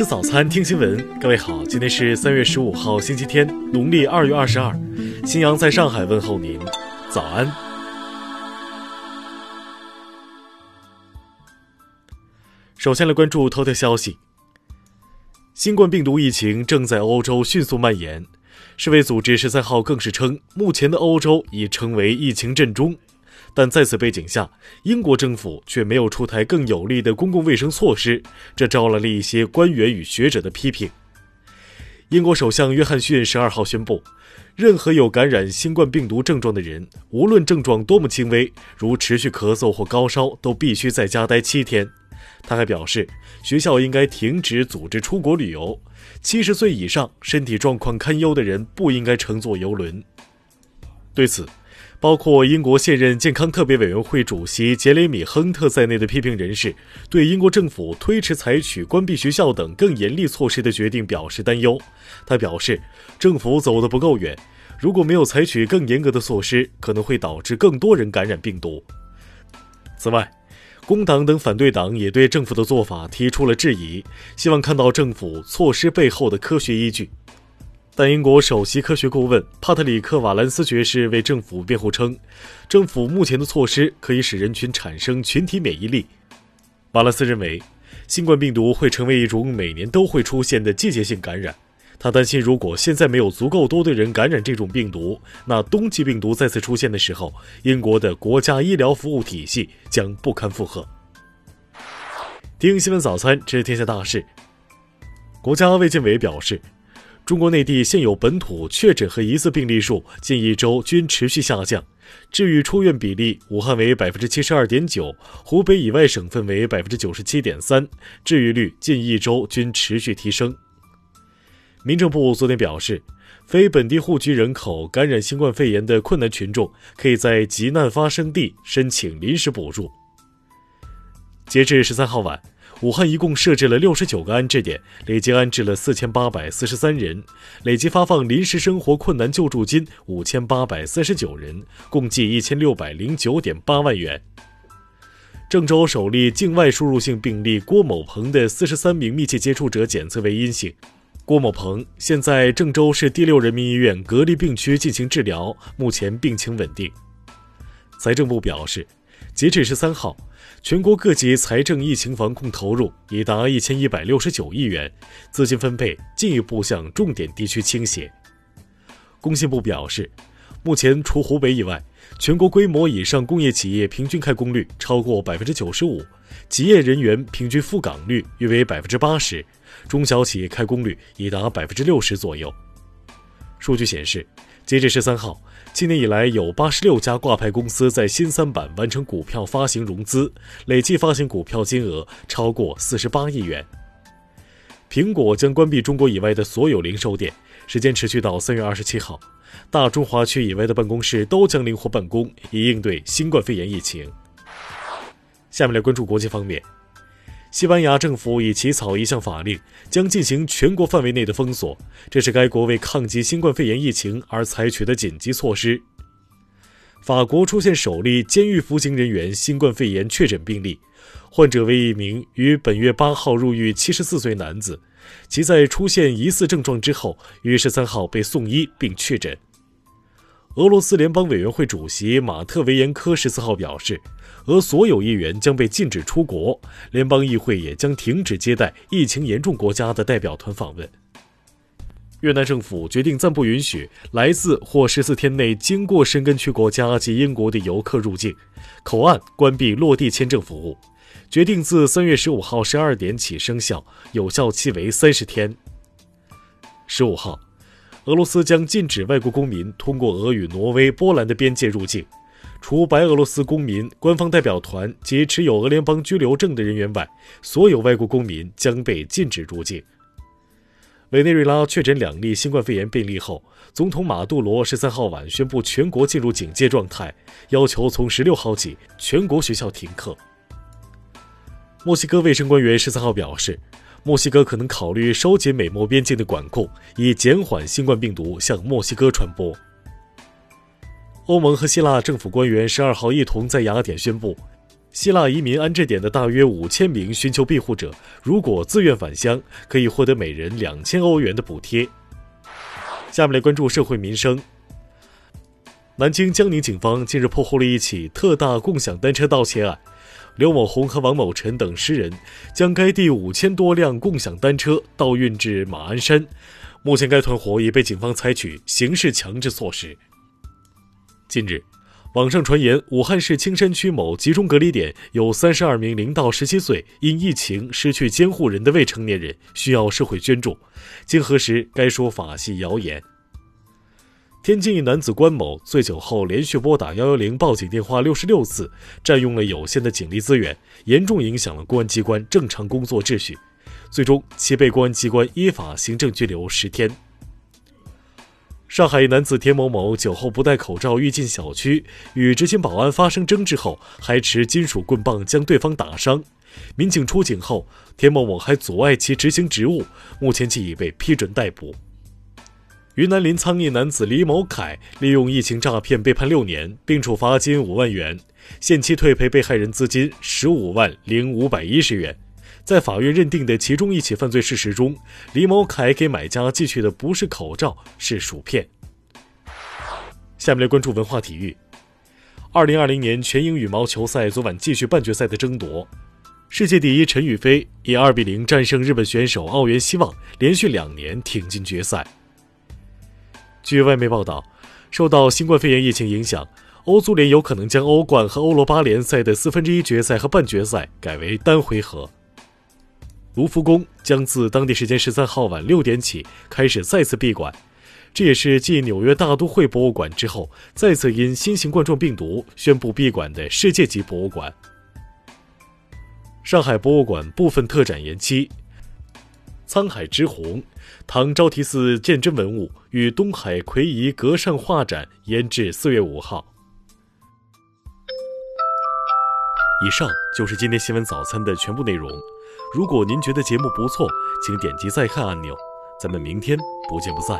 吃早餐，听新闻。各位好，今天是三月十五号，星期天，农历二月二十二。新阳在上海问候您，早安。首先来关注头条消息：新冠病毒疫情正在欧洲迅速蔓延。世卫组织十三号更是称，目前的欧洲已成为疫情震中。但在此背景下，英国政府却没有出台更有力的公共卫生措施，这招来了一些官员与学者的批评。英国首相约翰逊十二号宣布，任何有感染新冠病毒症状的人，无论症状多么轻微，如持续咳嗽或高烧，都必须在家待七天。他还表示，学校应该停止组织出国旅游，七十岁以上、身体状况堪忧的人不应该乘坐游轮。对此，包括英国现任健康特别委员会主席杰雷米·亨特在内的批评人士，对英国政府推迟采取关闭学校等更严厉措施的决定表示担忧。他表示，政府走得不够远，如果没有采取更严格的措施，可能会导致更多人感染病毒。此外，工党等反对党也对政府的做法提出了质疑，希望看到政府措施背后的科学依据。但英国首席科学顾问帕特里克·瓦兰斯爵士为政府辩护称，政府目前的措施可以使人群产生群体免疫力。瓦兰斯认为，新冠病毒会成为一种每年都会出现的季节性感染。他担心，如果现在没有足够多的人感染这种病毒，那冬季病毒再次出现的时候，英国的国家医疗服务体系将不堪负荷。听新闻早餐知天下大事。国家卫健委表示。中国内地现有本土确诊和疑似病例数近一周均持续下降，治愈出院比例，武汉为百分之七十二点九，湖北以外省份为百分之九十七点三，治愈率近一周均持续提升。民政部昨天表示，非本地户籍人口感染新冠肺炎的困难群众，可以在急难发生地申请临时补助。截至十三号晚。武汉一共设置了六十九个安置点，累计安置了四千八百四十三人，累计发放临时生活困难救助金五千八百三十九人，共计一千六百零九点八万元。郑州首例境外输入性病例郭某鹏的四十三名密切接触者检测为阴性，郭某鹏现在郑州市第六人民医院隔离病区进行治疗，目前病情稳定。财政部表示，截至十三号。全国各级财政疫情防控投入已达一千一百六十九亿元，资金分配进一步向重点地区倾斜。工信部表示，目前除湖北以外，全国规模以上工业企业平均开工率超过百分之九十五，企业人员平均赴岗率约为百分之八十，中小企业开工率已达百分之六十左右。数据显示，截至十三号。今年以来，有八十六家挂牌公司在新三板完成股票发行融资，累计发行股票金额超过四十八亿元。苹果将关闭中国以外的所有零售店，时间持续到三月二十七号。大中华区以外的办公室都将灵活办公，以应对新冠肺炎疫情。下面来关注国际方面。西班牙政府已起草一项法令，将进行全国范围内的封锁。这是该国为抗击新冠肺炎疫情而采取的紧急措施。法国出现首例监狱服刑人员新冠肺炎确诊病例，患者为一名于本月八号入狱七十四岁男子，其在出现疑似症状之后，于十三号被送医并确诊。俄罗斯联邦委员会主席马特维延科十四号表示。俄所有议员将被禁止出国，联邦议会也将停止接待疫情严重国家的代表团访问。越南政府决定暂不允许来自或十四天内经过申根区国家及英国的游客入境，口岸关闭落地签证服务。决定自三月十五号十二点起生效，有效期为三十天。十五号，俄罗斯将禁止外国公民通过俄与挪威、波兰的边界入境。除白俄罗斯公民、官方代表团及持有俄联邦居留证的人员外，所有外国公民将被禁止入境。委内瑞拉确诊两例新冠肺炎病例后，总统马杜罗十三号晚宣布全国进入警戒状态，要求从十六号起全国学校停课。墨西哥卫生官员十三号表示，墨西哥可能考虑收紧美墨边境的管控，以减缓新冠病毒向墨西哥传播。欧盟和希腊政府官员十二号一同在雅典宣布，希腊移民安置点的大约五千名寻求庇护者，如果自愿返乡，可以获得每人两千欧元的补贴。下面来关注社会民生。南京江宁警方近日破获了一起特大共享单车盗窃案，刘某红和王某晨等十人将该地五千多辆共享单车盗运至马鞍山，目前该团伙已被警方采取刑事强制措施。近日，网上传言武汉市青山区某集中隔离点有三十二名零到十七岁因疫情失去监护人的未成年人需要社会捐助，经核实，该说法系谣言。天津一男子关某醉酒后连续拨打幺幺零报警电话六十六次，占用了有限的警力资源，严重影响了公安机关正常工作秩序。最终，其被公安机关依法行政拘留十天。上海一男子田某某酒后不戴口罩欲进小区，与执勤保安发生争执后，还持金属棍棒将对方打伤。民警出警后，田某某还阻碍其执行职务，目前其已被批准逮捕。云南临沧一男子李某凯利用疫情诈骗被判六年，并处罚金五万元，限期退赔被害人资金十五万零五百一十元。在法院认定的其中一起犯罪事实中，李某凯给买家寄去的不是口罩，是薯片。下面来关注文化体育。二零二零年全英羽毛球赛昨晚继续半决赛的争夺，世界第一陈雨菲以二比零战胜日本选手奥原希望，连续两年挺进决赛。据外媒报道，受到新冠肺炎疫情影响，欧足联有可能将欧冠和欧罗巴联赛的四分之一决赛和半决赛改为单回合。卢浮宫将自当地时间十三号晚六点起开始再次闭馆，这也是继纽约大都会博物馆之后再次因新型冠状病毒宣布闭馆的世界级博物馆。上海博物馆部分特展延期。沧海之红，唐招提寺鉴真文物与东海魁夷格上画展延至四月五号。以上就是今天新闻早餐的全部内容。如果您觉得节目不错，请点击再看按钮。咱们明天不见不散。